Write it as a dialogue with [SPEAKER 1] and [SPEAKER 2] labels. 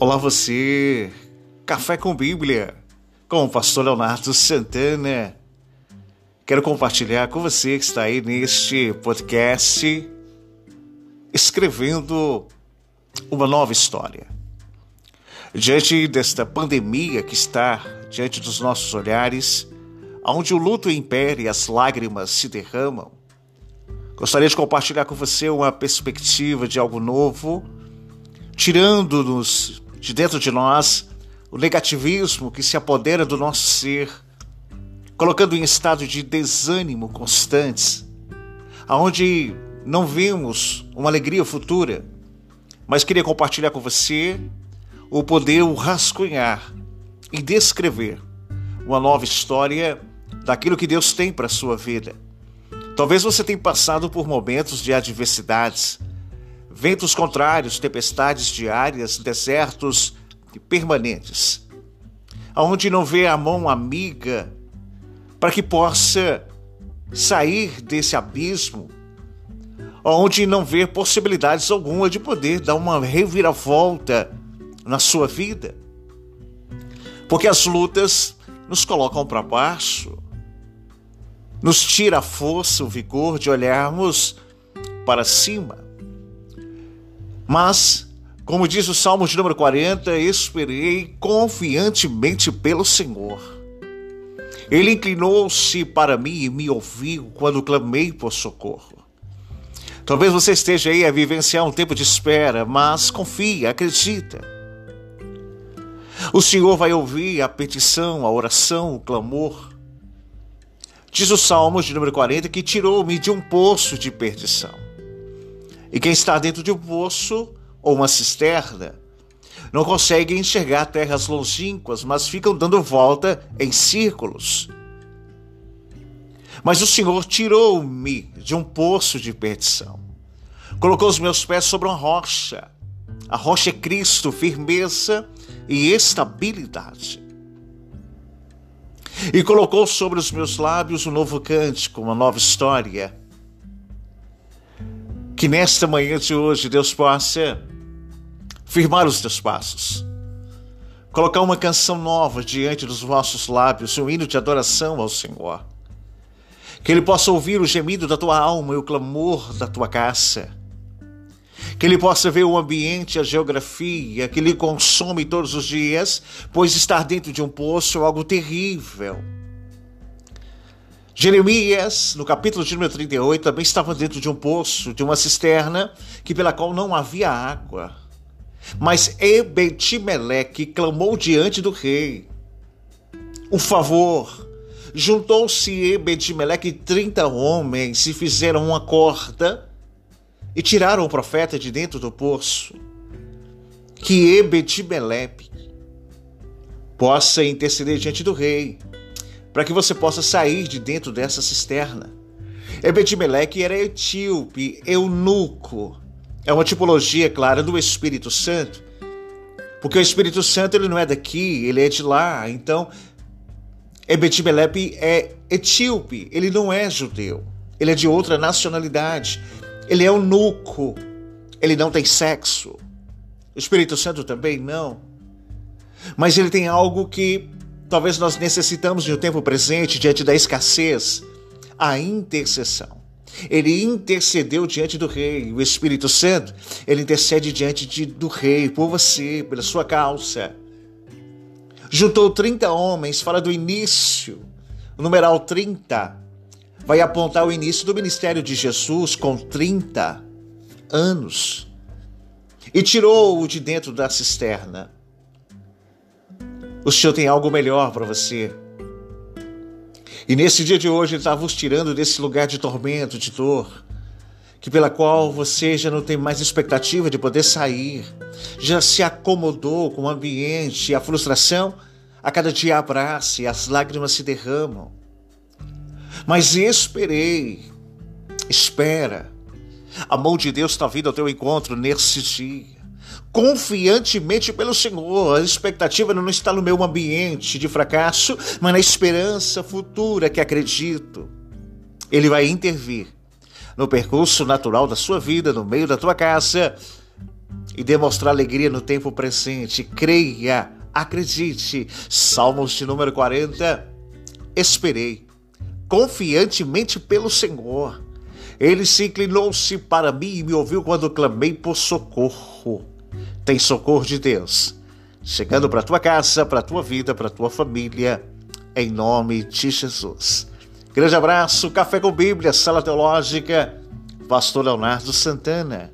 [SPEAKER 1] Olá você, Café com Bíblia, com o pastor Leonardo Santana. Quero compartilhar com você que está aí neste podcast escrevendo uma nova história. Diante desta pandemia que está diante dos nossos olhares, onde o luto impera e as lágrimas se derramam, gostaria de compartilhar com você uma perspectiva de algo novo, tirando-nos de dentro de nós o negativismo que se apodera do nosso ser, colocando em estado de desânimo constantes, aonde não vemos uma alegria futura, mas queria compartilhar com você o poder o rascunhar e descrever uma nova história daquilo que Deus tem para a sua vida. Talvez você tenha passado por momentos de adversidades, ventos contrários, tempestades diárias, desertos permanentes, aonde não vê a mão amiga para que possa sair desse abismo, onde não vê possibilidades alguma de poder dar uma reviravolta na sua vida. Porque as lutas nos colocam para baixo, nos tira a força, o vigor de olharmos para cima. Mas, como diz o Salmo de número 40, esperei confiantemente pelo Senhor. Ele inclinou-se para mim e me ouviu quando clamei por socorro. Talvez você esteja aí a vivenciar um tempo de espera, mas confia, acredita. O Senhor vai ouvir a petição, a oração, o clamor. Diz o Salmo de número 40 que tirou-me de um poço de perdição. E quem está dentro de um poço ou uma cisterna não consegue enxergar terras longínquas, mas ficam dando volta em círculos. Mas o Senhor tirou-me de um poço de perdição. Colocou os meus pés sobre uma rocha. A rocha é Cristo, firmeza e estabilidade. E colocou sobre os meus lábios um novo cântico, uma nova história que nesta manhã de hoje Deus possa firmar os teus passos, colocar uma canção nova diante dos vossos lábios, um hino de adoração ao Senhor. Que Ele possa ouvir o gemido da tua alma e o clamor da tua caça. Que Ele possa ver o ambiente, a geografia que lhe consome todos os dias, pois estar dentro de um poço é algo terrível Jeremias, no capítulo de número 38, também estava dentro de um poço, de uma cisterna, que pela qual não havia água. Mas Ebedimeleque clamou diante do rei. O favor. Juntou-se Ebedimeleque trinta homens e fizeram uma corda e tiraram o profeta de dentro do poço. Que Ebedimeleque possa interceder diante do rei para que você possa sair de dentro dessa cisterna. Ebedimeleque era etíope, eunuco. É uma tipologia clara do Espírito Santo, porque o Espírito Santo ele não é daqui, ele é de lá. Então, Ebedimeleque é etíope, ele não é judeu, ele é de outra nacionalidade, ele é eunuco, ele não tem sexo. O Espírito Santo também não. Mas ele tem algo que Talvez nós necessitamos no tempo presente, diante da escassez, a intercessão. Ele intercedeu diante do rei, o Espírito Santo, ele intercede diante de, do rei, por você, pela sua causa. Juntou 30 homens, fala do início, o numeral 30 vai apontar o início do ministério de Jesus com 30 anos. E tirou-o de dentro da cisterna. O Senhor tem algo melhor para você. E nesse dia de hoje Ele está vos tirando desse lugar de tormento, de dor, que pela qual você já não tem mais expectativa de poder sair, já se acomodou com o ambiente, a frustração a cada dia abraça e as lágrimas se derramam. Mas esperei, espera. A mão de Deus está vindo ao teu encontro nesse dia confiantemente pelo Senhor. A expectativa não está no meu ambiente de fracasso, mas na esperança futura que acredito. Ele vai intervir no percurso natural da sua vida, no meio da tua casa, e demonstrar alegria no tempo presente. Creia, acredite. Salmos de número 40. Esperei confiantemente pelo Senhor. Ele se inclinou-se para mim e me ouviu quando clamei por socorro. Tem socorro de Deus chegando para tua casa, para tua vida, para tua família, em nome de Jesus. Grande abraço, Café com Bíblia, Sala Teológica, Pastor Leonardo Santana.